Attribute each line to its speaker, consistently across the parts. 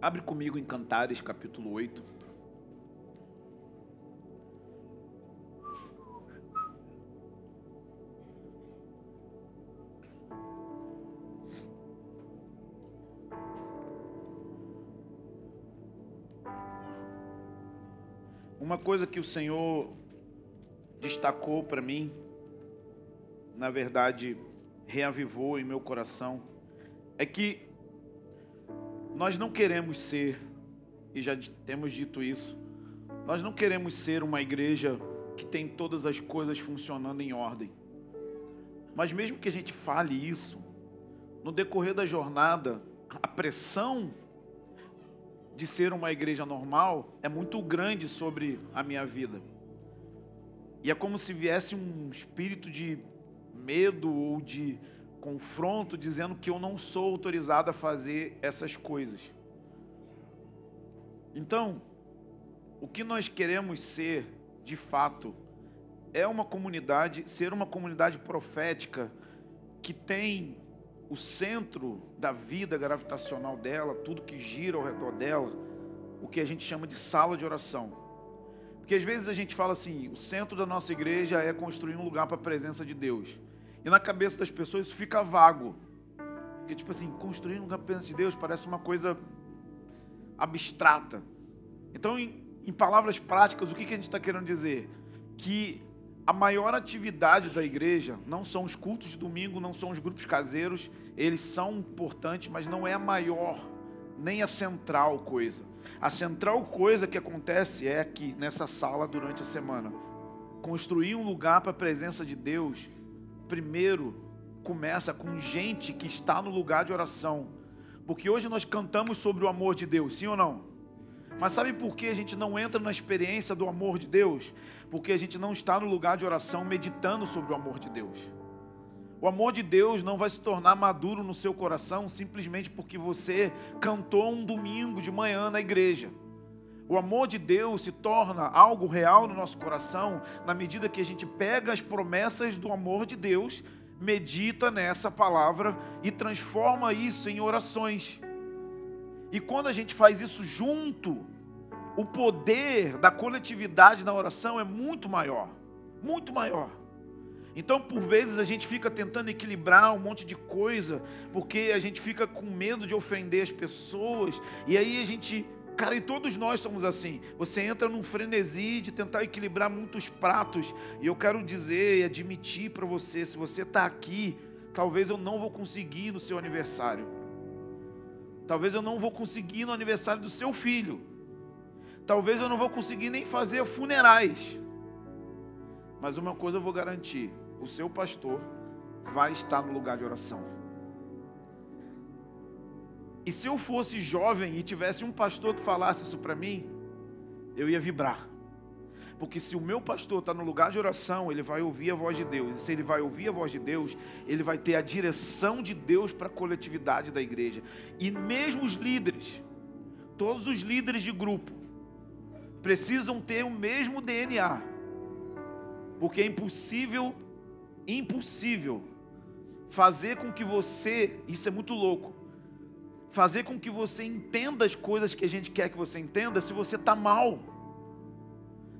Speaker 1: Abre comigo em Cantares, capítulo 8. Uma coisa que o Senhor destacou para mim, na verdade, reavivou em meu coração, é que nós não queremos ser, e já temos dito isso, nós não queremos ser uma igreja que tem todas as coisas funcionando em ordem. Mas mesmo que a gente fale isso, no decorrer da jornada, a pressão de ser uma igreja normal é muito grande sobre a minha vida. E é como se viesse um espírito de medo ou de confronto dizendo que eu não sou autorizado a fazer essas coisas. Então, o que nós queremos ser, de fato, é uma comunidade, ser uma comunidade profética que tem o centro da vida gravitacional dela, tudo que gira ao redor dela, o que a gente chama de sala de oração. Porque às vezes a gente fala assim, o centro da nossa igreja é construir um lugar para a presença de Deus. E na cabeça das pessoas isso fica vago. Porque tipo assim, construir um presença de Deus parece uma coisa abstrata. Então, em, em palavras práticas, o que, que a gente está querendo dizer? Que a maior atividade da igreja não são os cultos de domingo, não são os grupos caseiros, eles são importantes, mas não é a maior, nem a central coisa. A central coisa que acontece é aqui, nessa sala, durante a semana. Construir um lugar para a presença de Deus, primeiro, começa com gente que está no lugar de oração. Porque hoje nós cantamos sobre o amor de Deus, sim ou não? Mas sabe por que a gente não entra na experiência do amor de Deus? Porque a gente não está no lugar de oração meditando sobre o amor de Deus. O amor de Deus não vai se tornar maduro no seu coração simplesmente porque você cantou um domingo de manhã na igreja. O amor de Deus se torna algo real no nosso coração na medida que a gente pega as promessas do amor de Deus, medita nessa palavra e transforma isso em orações. E quando a gente faz isso junto, o poder da coletividade na oração é muito maior. Muito maior. Então, por vezes, a gente fica tentando equilibrar um monte de coisa, porque a gente fica com medo de ofender as pessoas, e aí a gente. Cara, e todos nós somos assim. Você entra num frenesi de tentar equilibrar muitos pratos, e eu quero dizer e admitir para você: se você está aqui, talvez eu não vou conseguir no seu aniversário. Talvez eu não vou conseguir no aniversário do seu filho. Talvez eu não vou conseguir nem fazer funerais. Mas uma coisa eu vou garantir: o seu pastor vai estar no lugar de oração. E se eu fosse jovem e tivesse um pastor que falasse isso para mim, eu ia vibrar. Porque se o meu pastor está no lugar de oração, ele vai ouvir a voz de Deus. E se ele vai ouvir a voz de Deus, ele vai ter a direção de Deus para a coletividade da igreja. E mesmo os líderes, todos os líderes de grupo, precisam ter o mesmo DNA. Porque é impossível, impossível, fazer com que você, isso é muito louco, fazer com que você entenda as coisas que a gente quer que você entenda se você está mal.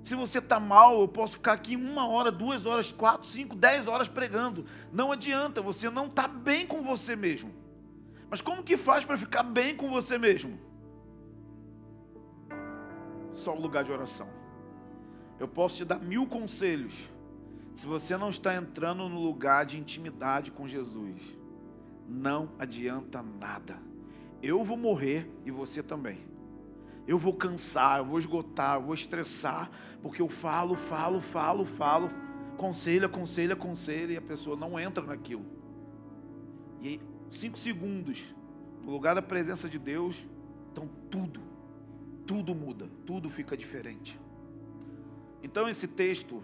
Speaker 1: Se você está mal, eu posso ficar aqui uma hora, duas horas, quatro, cinco, dez horas pregando. Não adianta, você não está bem com você mesmo. Mas como que faz para ficar bem com você mesmo? Só o lugar de oração. Eu posso te dar mil conselhos. Se você não está entrando no lugar de intimidade com Jesus, não adianta nada. Eu vou morrer e você também eu vou cansar, eu vou esgotar, eu vou estressar, porque eu falo, falo, falo, falo, conselho, aconselho, aconselho, e a pessoa não entra naquilo. E aí, cinco segundos, no lugar da presença de Deus, então tudo, tudo muda, tudo fica diferente. Então esse texto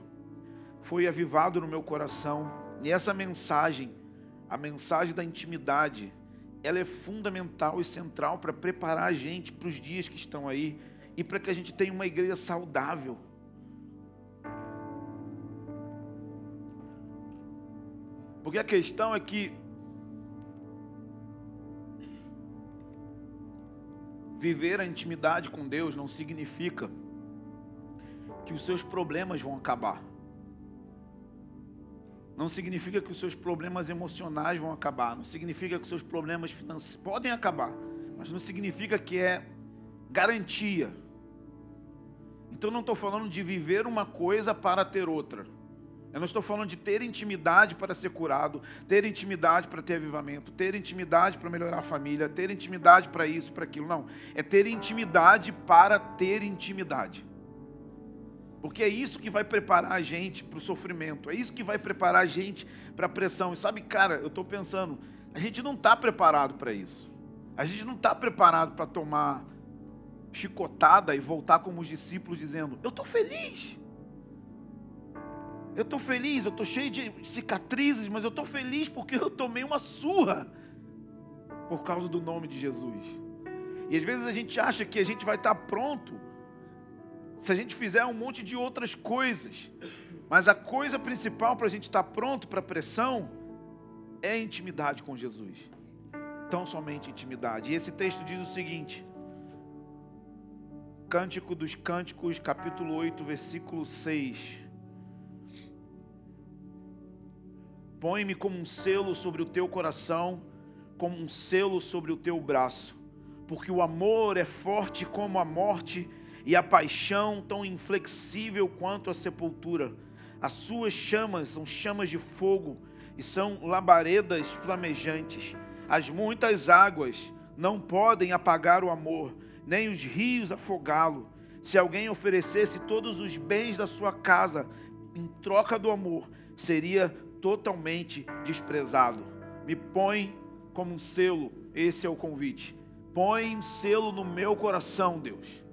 Speaker 1: foi avivado no meu coração, e essa mensagem, a mensagem da intimidade, ela é fundamental e central para preparar a gente para os dias que estão aí e para que a gente tenha uma igreja saudável. Porque a questão é que viver a intimidade com Deus não significa que os seus problemas vão acabar. Não significa que os seus problemas emocionais vão acabar. Não significa que os seus problemas financeiros podem acabar. Mas não significa que é garantia. Então não estou falando de viver uma coisa para ter outra. Eu não estou falando de ter intimidade para ser curado, ter intimidade para ter avivamento, ter intimidade para melhorar a família, ter intimidade para isso, para aquilo. Não. É ter intimidade para ter intimidade. Porque é isso que vai preparar a gente para o sofrimento, é isso que vai preparar a gente para a pressão. E sabe, cara, eu estou pensando, a gente não está preparado para isso. A gente não está preparado para tomar chicotada e voltar como os discípulos dizendo: Eu estou feliz. Eu estou feliz, eu estou cheio de cicatrizes, mas eu estou feliz porque eu tomei uma surra por causa do nome de Jesus. E às vezes a gente acha que a gente vai estar pronto se a gente fizer um monte de outras coisas. Mas a coisa principal para a gente estar pronto para a pressão é a intimidade com Jesus. Tão somente intimidade. E esse texto diz o seguinte: Cântico dos Cânticos, capítulo 8, versículo 6. Põe-me como um selo sobre o teu coração, como um selo sobre o teu braço, porque o amor é forte como a morte a paixão tão inflexível quanto a sepultura. As suas chamas são chamas de fogo e são labaredas flamejantes. As muitas águas não podem apagar o amor, nem os rios afogá-lo. Se alguém oferecesse todos os bens da sua casa em troca do amor, seria totalmente desprezado. Me põe como um selo, esse é o convite. Põe um selo no meu coração, Deus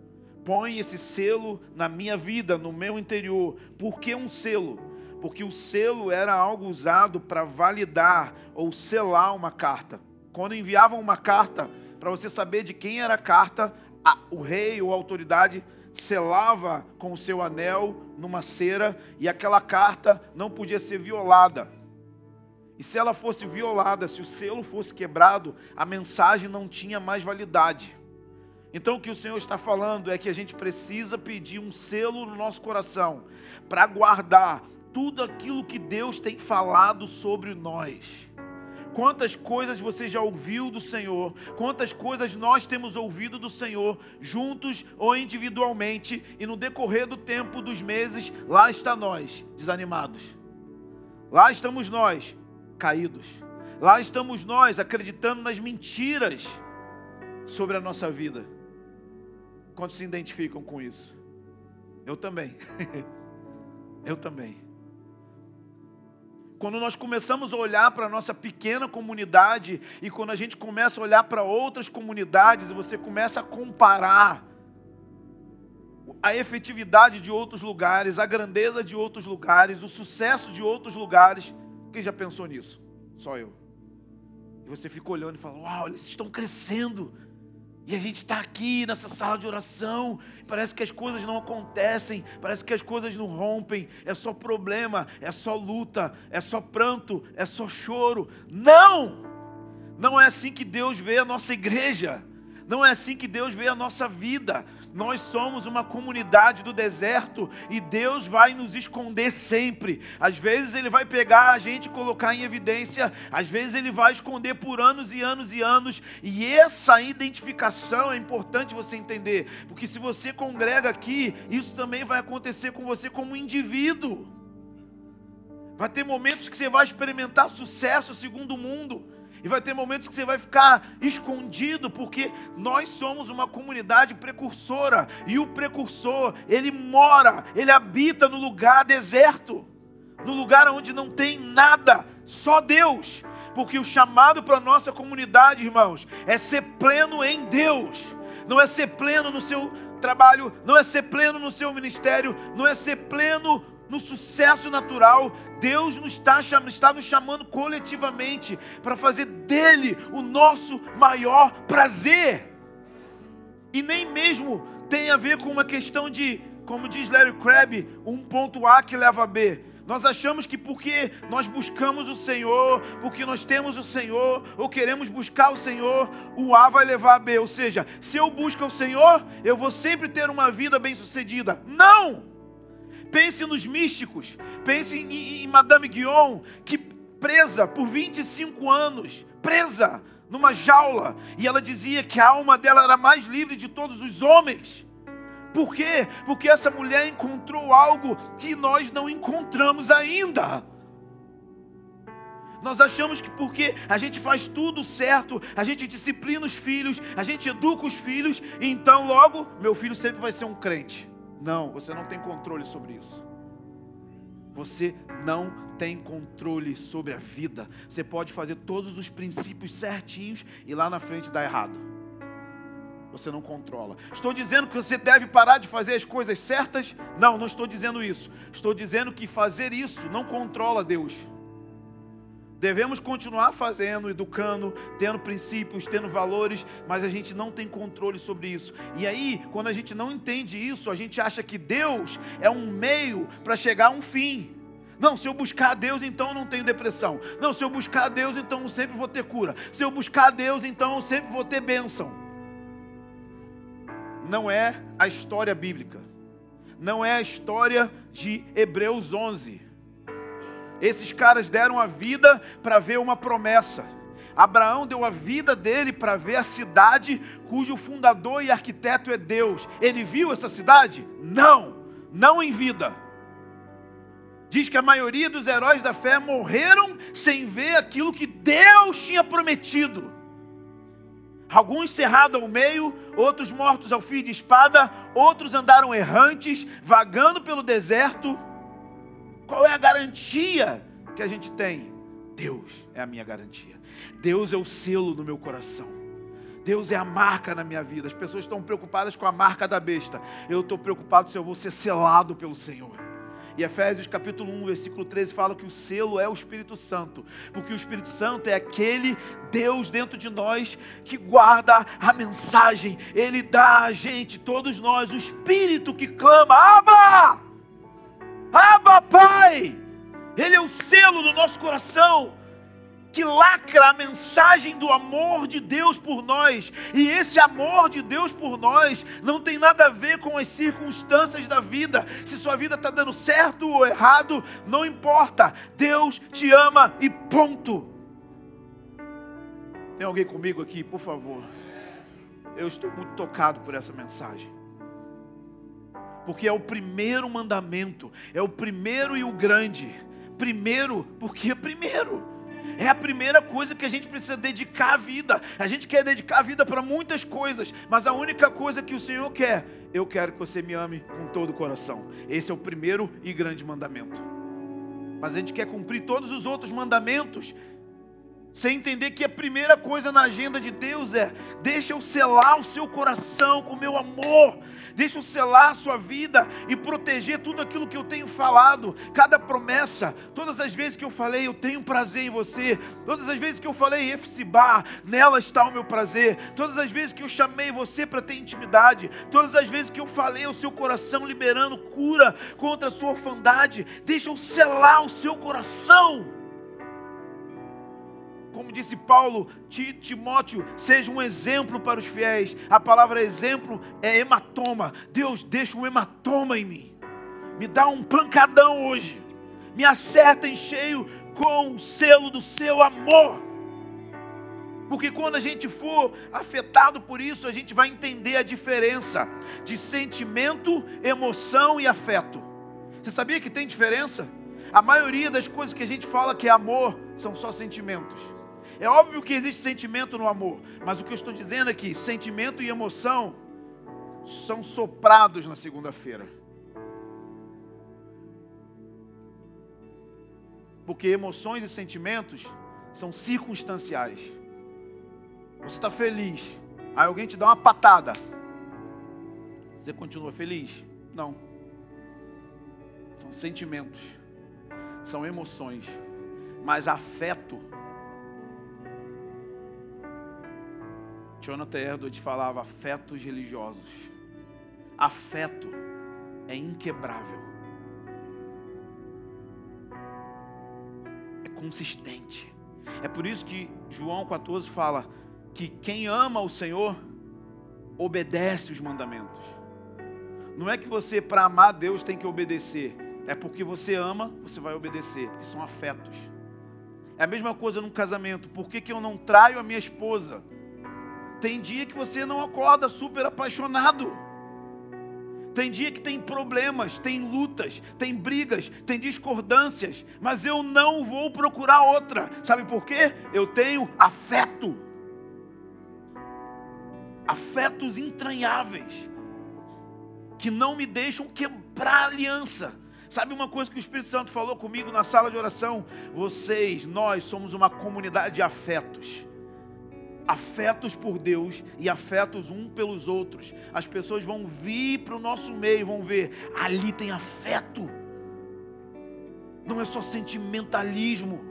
Speaker 1: Põe esse selo na minha vida, no meu interior. Por que um selo? Porque o selo era algo usado para validar ou selar uma carta. Quando enviavam uma carta, para você saber de quem era a carta, a, o rei ou a autoridade selava com o seu anel numa cera e aquela carta não podia ser violada. E se ela fosse violada, se o selo fosse quebrado, a mensagem não tinha mais validade. Então o que o Senhor está falando é que a gente precisa pedir um selo no nosso coração para guardar tudo aquilo que Deus tem falado sobre nós. Quantas coisas você já ouviu do Senhor, quantas coisas nós temos ouvido do Senhor, juntos ou individualmente, e no decorrer do tempo, dos meses, lá está nós, desanimados. Lá estamos nós, caídos. Lá estamos nós, acreditando nas mentiras sobre a nossa vida. Quantos se identificam com isso? Eu também. Eu também. Quando nós começamos a olhar para a nossa pequena comunidade e quando a gente começa a olhar para outras comunidades você começa a comparar a efetividade de outros lugares, a grandeza de outros lugares, o sucesso de outros lugares, quem já pensou nisso? Só eu. E você fica olhando e fala: Uau, eles estão crescendo. E a gente está aqui nessa sala de oração, parece que as coisas não acontecem, parece que as coisas não rompem, é só problema, é só luta, é só pranto, é só choro. Não! Não é assim que Deus vê a nossa igreja, não é assim que Deus vê a nossa vida. Nós somos uma comunidade do deserto e Deus vai nos esconder sempre. Às vezes Ele vai pegar a gente e colocar em evidência, às vezes Ele vai esconder por anos e anos e anos. E essa identificação é importante você entender, porque se você congrega aqui, isso também vai acontecer com você como indivíduo. Vai ter momentos que você vai experimentar sucesso segundo o mundo. E vai ter momentos que você vai ficar escondido, porque nós somos uma comunidade precursora. E o precursor, ele mora, ele habita no lugar deserto, no lugar onde não tem nada, só Deus. Porque o chamado para a nossa comunidade, irmãos, é ser pleno em Deus, não é ser pleno no seu trabalho, não é ser pleno no seu ministério, não é ser pleno no sucesso natural, Deus nos está, está nos chamando coletivamente para fazer dele o nosso maior prazer. E nem mesmo tem a ver com uma questão de, como diz Larry Crabb, um ponto A que leva a B. Nós achamos que porque nós buscamos o Senhor, porque nós temos o Senhor, ou queremos buscar o Senhor, o A vai levar a B. Ou seja, se eu busco o Senhor, eu vou sempre ter uma vida bem-sucedida. Não! Pense nos místicos, pense em, em Madame Guion, que presa por 25 anos, presa numa jaula, e ela dizia que a alma dela era mais livre de todos os homens. Por quê? Porque essa mulher encontrou algo que nós não encontramos ainda. Nós achamos que porque a gente faz tudo certo, a gente disciplina os filhos, a gente educa os filhos, então logo meu filho sempre vai ser um crente. Não, você não tem controle sobre isso. Você não tem controle sobre a vida. Você pode fazer todos os princípios certinhos e lá na frente dar errado. Você não controla. Estou dizendo que você deve parar de fazer as coisas certas? Não, não estou dizendo isso. Estou dizendo que fazer isso não controla Deus. Devemos continuar fazendo, educando, tendo princípios, tendo valores, mas a gente não tem controle sobre isso. E aí, quando a gente não entende isso, a gente acha que Deus é um meio para chegar a um fim. Não, se eu buscar a Deus, então eu não tenho depressão. Não, se eu buscar a Deus, então eu sempre vou ter cura. Se eu buscar a Deus, então eu sempre vou ter bênção. Não é a história bíblica. Não é a história de Hebreus 11 esses caras deram a vida para ver uma promessa. Abraão deu a vida dele para ver a cidade cujo fundador e arquiteto é Deus. Ele viu essa cidade? Não, não em vida. Diz que a maioria dos heróis da fé morreram sem ver aquilo que Deus tinha prometido. Alguns cerrados ao meio, outros mortos ao fio de espada, outros andaram errantes, vagando pelo deserto. Qual é a garantia que a gente tem? Deus é a minha garantia. Deus é o selo no meu coração. Deus é a marca na minha vida. As pessoas estão preocupadas com a marca da besta. Eu estou preocupado se eu vou ser selado pelo Senhor. E Efésios capítulo 1, versículo 13 fala que o selo é o Espírito Santo, porque o Espírito Santo é aquele Deus dentro de nós que guarda a mensagem, ele dá a gente, todos nós, o Espírito que clama: Abba! Abba, Pai! Ele é o selo do nosso coração que lacra a mensagem do amor de Deus por nós. E esse amor de Deus por nós não tem nada a ver com as circunstâncias da vida. Se sua vida está dando certo ou errado, não importa. Deus te ama e ponto. Tem alguém comigo aqui, por favor? Eu estou muito tocado por essa mensagem porque é o primeiro mandamento, é o primeiro e o grande. Primeiro, porque é primeiro. É a primeira coisa que a gente precisa dedicar a vida. A gente quer dedicar a vida para muitas coisas, mas a única coisa que o Senhor quer, eu quero que você me ame com todo o coração. Esse é o primeiro e grande mandamento. Mas a gente quer cumprir todos os outros mandamentos, sem entender que a primeira coisa na agenda de Deus é: deixa eu selar o seu coração com o meu amor, deixa eu selar a sua vida e proteger tudo aquilo que eu tenho falado, cada promessa, todas as vezes que eu falei, eu tenho prazer em você, todas as vezes que eu falei, Efsibá, nela está o meu prazer, todas as vezes que eu chamei você para ter intimidade, todas as vezes que eu falei o seu coração liberando cura contra a sua orfandade, deixa eu selar o seu coração como disse Paulo, Timóteo, seja um exemplo para os fiéis. A palavra exemplo é hematoma. Deus, deixa um hematoma em mim. Me dá um pancadão hoje. Me acerta em cheio com o selo do seu amor. Porque quando a gente for afetado por isso, a gente vai entender a diferença de sentimento, emoção e afeto. Você sabia que tem diferença? A maioria das coisas que a gente fala que é amor são só sentimentos. É óbvio que existe sentimento no amor, mas o que eu estou dizendo é que sentimento e emoção são soprados na segunda-feira. Porque emoções e sentimentos são circunstanciais. Você está feliz, aí alguém te dá uma patada. Você continua feliz? Não. São sentimentos, são emoções, mas afeto Jonathan Edwards falava afetos religiosos. Afeto é inquebrável. consistente. É por isso que João 14 fala que quem ama o Senhor obedece os mandamentos. Não é que você, para amar Deus, tem que obedecer. É porque você ama, você vai obedecer, porque são afetos. É a mesma coisa num casamento. Por que, que eu não traio a minha esposa? Tem dia que você não acorda super apaixonado. Tem dia que tem problemas, tem lutas, tem brigas, tem discordâncias, mas eu não vou procurar outra. Sabe por quê? Eu tenho afeto. Afetos entranháveis que não me deixam quebrar aliança. Sabe uma coisa que o Espírito Santo falou comigo na sala de oração? Vocês, nós somos uma comunidade de afetos afetos por Deus e afetos um pelos outros. As pessoas vão vir para o nosso meio, vão ver, ali tem afeto. Não é só sentimentalismo,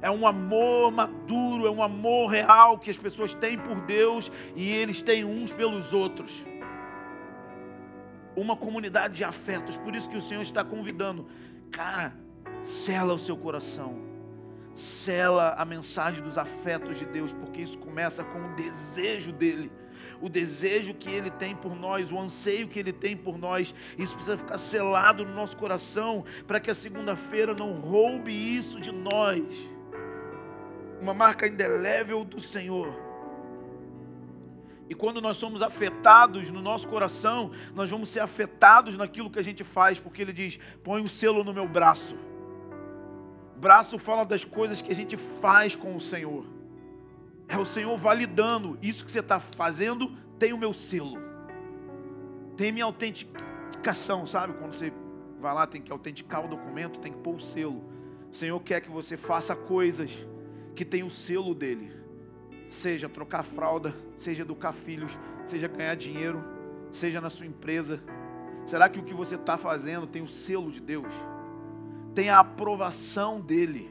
Speaker 1: é um amor maduro, é um amor real que as pessoas têm por Deus e eles têm uns pelos outros. Uma comunidade de afetos, por isso que o Senhor está convidando, cara, sela o seu coração Sela a mensagem dos afetos de Deus, porque isso começa com o desejo dele o desejo que Ele tem por nós, o anseio que Ele tem por nós. Isso precisa ficar selado no nosso coração, para que a segunda-feira não roube isso de nós. Uma marca indelével do Senhor. E quando nós somos afetados no nosso coração, nós vamos ser afetados naquilo que a gente faz, porque Ele diz: põe um selo no meu braço. Braço fala das coisas que a gente faz com o Senhor. É o Senhor validando isso que você está fazendo, tem o meu selo. Tem minha autenticação, sabe? Quando você vai lá, tem que autenticar o documento, tem que pôr o selo. O Senhor quer que você faça coisas que tem o selo dele. Seja trocar fralda, seja educar filhos, seja ganhar dinheiro, seja na sua empresa. Será que o que você está fazendo tem o selo de Deus? Tem a aprovação dele.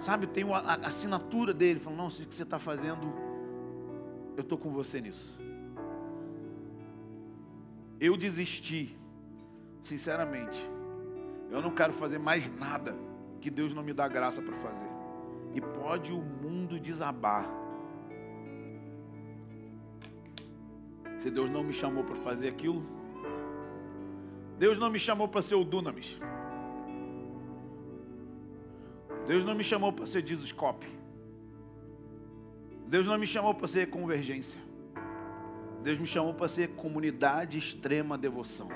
Speaker 1: Sabe, tem a assinatura dele, falando, não, isso que você está fazendo, eu estou com você nisso. Eu desisti, sinceramente. Eu não quero fazer mais nada que Deus não me dá graça para fazer. E pode o mundo desabar. Se Deus não me chamou para fazer aquilo, Deus não me chamou para ser o Dunamis. Deus não me chamou para ser Dizoscope. Deus não me chamou para ser convergência. Deus me chamou para ser comunidade extrema devoção.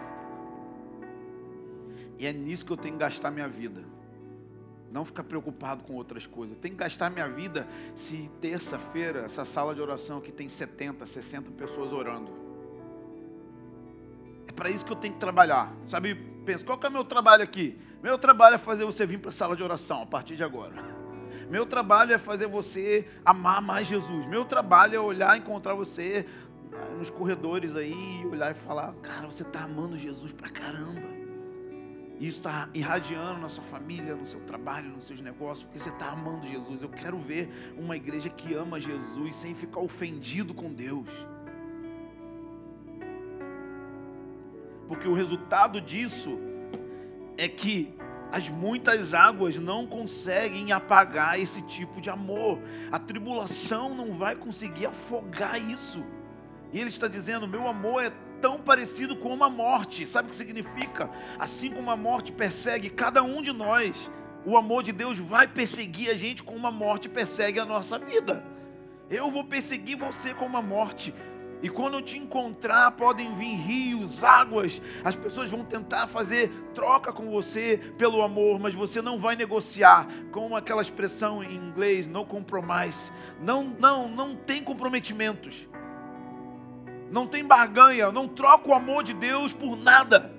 Speaker 1: E é nisso que eu tenho que gastar minha vida. Não ficar preocupado com outras coisas. Eu tenho que gastar minha vida se terça-feira, essa sala de oração aqui tem 70, 60 pessoas orando para isso que eu tenho que trabalhar. Sabe, pensa, qual que é o meu trabalho aqui? Meu trabalho é fazer você vir para a sala de oração a partir de agora. Meu trabalho é fazer você amar mais Jesus. Meu trabalho é olhar encontrar você ah, nos corredores aí, olhar e falar, cara, você está amando Jesus pra caramba. E isso está irradiando na sua família, no seu trabalho, nos seus negócios, porque você está amando Jesus. Eu quero ver uma igreja que ama Jesus sem ficar ofendido com Deus. Porque o resultado disso é que as muitas águas não conseguem apagar esse tipo de amor. A tribulação não vai conseguir afogar isso. E ele está dizendo: meu amor é tão parecido com a morte. Sabe o que significa? Assim como a morte persegue cada um de nós, o amor de Deus vai perseguir a gente como a morte persegue a nossa vida. Eu vou perseguir você como a morte. E quando te encontrar, podem vir rios, águas. As pessoas vão tentar fazer troca com você pelo amor, mas você não vai negociar com aquela expressão em inglês, no compromise. Não, não, não tem comprometimentos. Não tem barganha, não troca o amor de Deus por nada.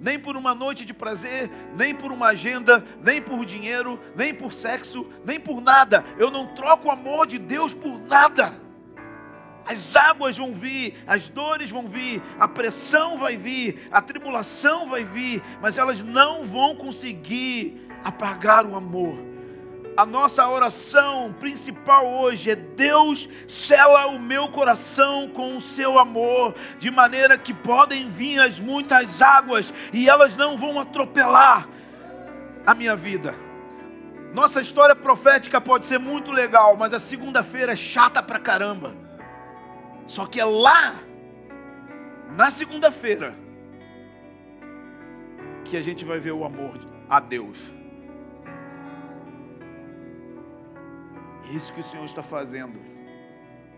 Speaker 1: Nem por uma noite de prazer, nem por uma agenda, nem por dinheiro, nem por sexo, nem por nada. Eu não troco o amor de Deus por nada. As águas vão vir, as dores vão vir, a pressão vai vir, a tribulação vai vir, mas elas não vão conseguir apagar o amor. a nossa oração principal hoje é: Deus, sela o meu coração com o seu amor, de maneira que podem vir as muitas águas e elas não vão atropelar a minha vida. Nossa história profética pode ser muito legal, mas a segunda-feira é chata pra caramba. Só que é lá, na segunda-feira, que a gente vai ver o amor a Deus. Isso que o Senhor está fazendo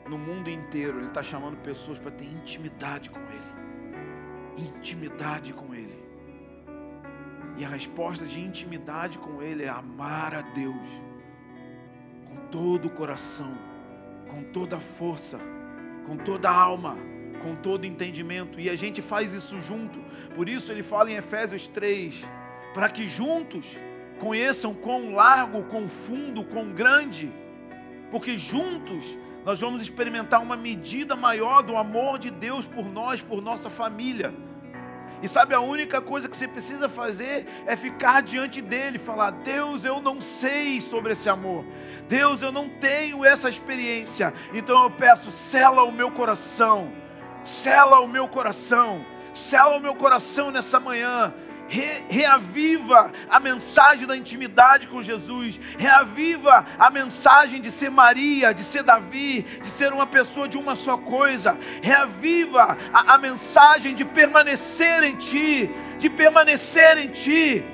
Speaker 1: no mundo inteiro. Ele está chamando pessoas para ter intimidade com Ele. Intimidade com Ele. E a resposta de intimidade com Ele é amar a Deus com todo o coração, com toda a força, com toda a alma, com todo entendimento. E a gente faz isso junto. Por isso ele fala em Efésios 3, para que juntos conheçam quão largo, quão fundo, quão grande porque juntos nós vamos experimentar uma medida maior do amor de Deus por nós, por nossa família. E sabe, a única coisa que você precisa fazer é ficar diante dele, falar: Deus, eu não sei sobre esse amor, Deus, eu não tenho essa experiência, então eu peço, sela o meu coração, sela o meu coração, sela o meu coração nessa manhã, re, reaviva a mensagem da intimidade com Jesus, reaviva a mensagem de ser Maria, de ser Davi, de ser uma pessoa de uma só coisa, reaviva a, a mensagem de permanecer em Ti, de permanecer em Ti,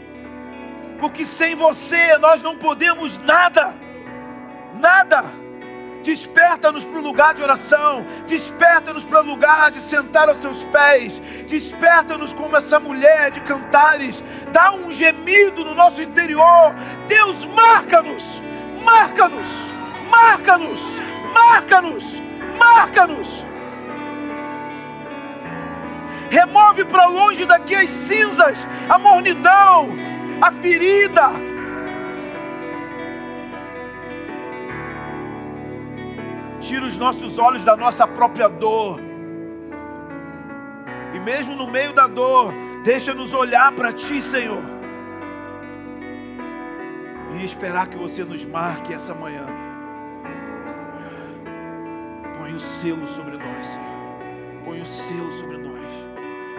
Speaker 1: porque sem você nós não podemos nada, nada. Desperta-nos para o lugar de oração. Desperta-nos para o lugar de sentar aos seus pés. Desperta-nos como essa mulher de cantares. Dá um gemido no nosso interior. Deus, marca-nos. Marca-nos. Marca-nos. Marca-nos. Marca-nos. Remove para longe daqui as cinzas, a mornidão, a ferida, tira os nossos olhos da nossa própria dor. E mesmo no meio da dor, deixa-nos olhar para Ti, Senhor. E esperar que você nos marque essa manhã. Põe o selo sobre nós, Senhor. Põe o selo sobre nós.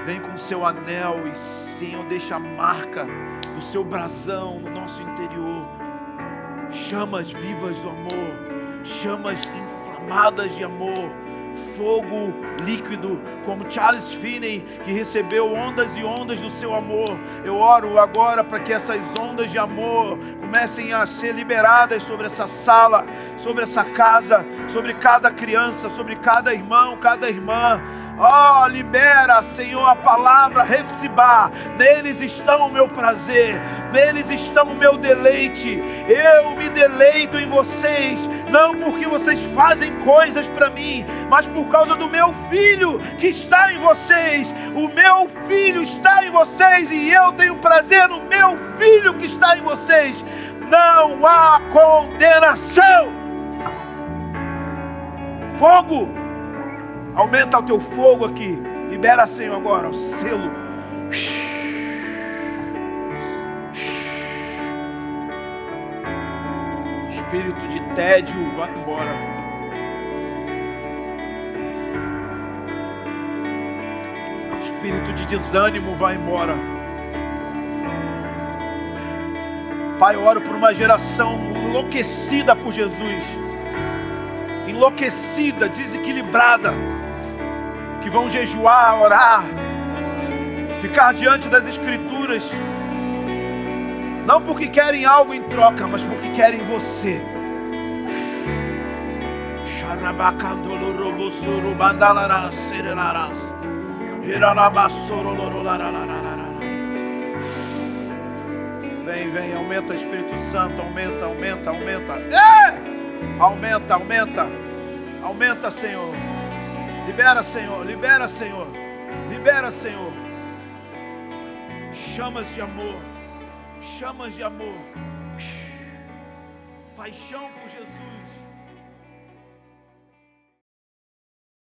Speaker 1: Vem com o seu anel e, Senhor, deixa a marca do seu brasão no nosso interior. Chamas vivas do amor, chamas inflamadas de amor, fogo líquido, como Charles Finney, que recebeu ondas e ondas do seu amor. Eu oro agora para que essas ondas de amor comecem a ser liberadas sobre essa sala, sobre essa casa, sobre cada criança, sobre cada irmão, cada irmã oh, libera, Senhor, a palavra Refsibá. Neles está o meu prazer, neles está o meu deleite. Eu me deleito em vocês, não porque vocês fazem coisas para mim, mas por causa do meu filho que está em vocês. O meu filho está em vocês e eu tenho prazer no meu filho que está em vocês. Não há condenação. Fogo Aumenta o teu fogo aqui. Libera, Senhor, agora o selo. Espírito de tédio, vai embora. Espírito de desânimo, vai embora. Pai, eu oro por uma geração enlouquecida por Jesus, enlouquecida, desequilibrada que vão jejuar, orar, ficar diante das Escrituras, não porque querem algo em troca, mas porque querem você. Vem, vem, aumenta Espírito Santo, aumenta, aumenta, aumenta. É! Aumenta, aumenta, aumenta, Senhor. Libera, Senhor, libera, Senhor. Libera, Senhor. Chamas de amor. Chamas de amor. Paixão por Jesus.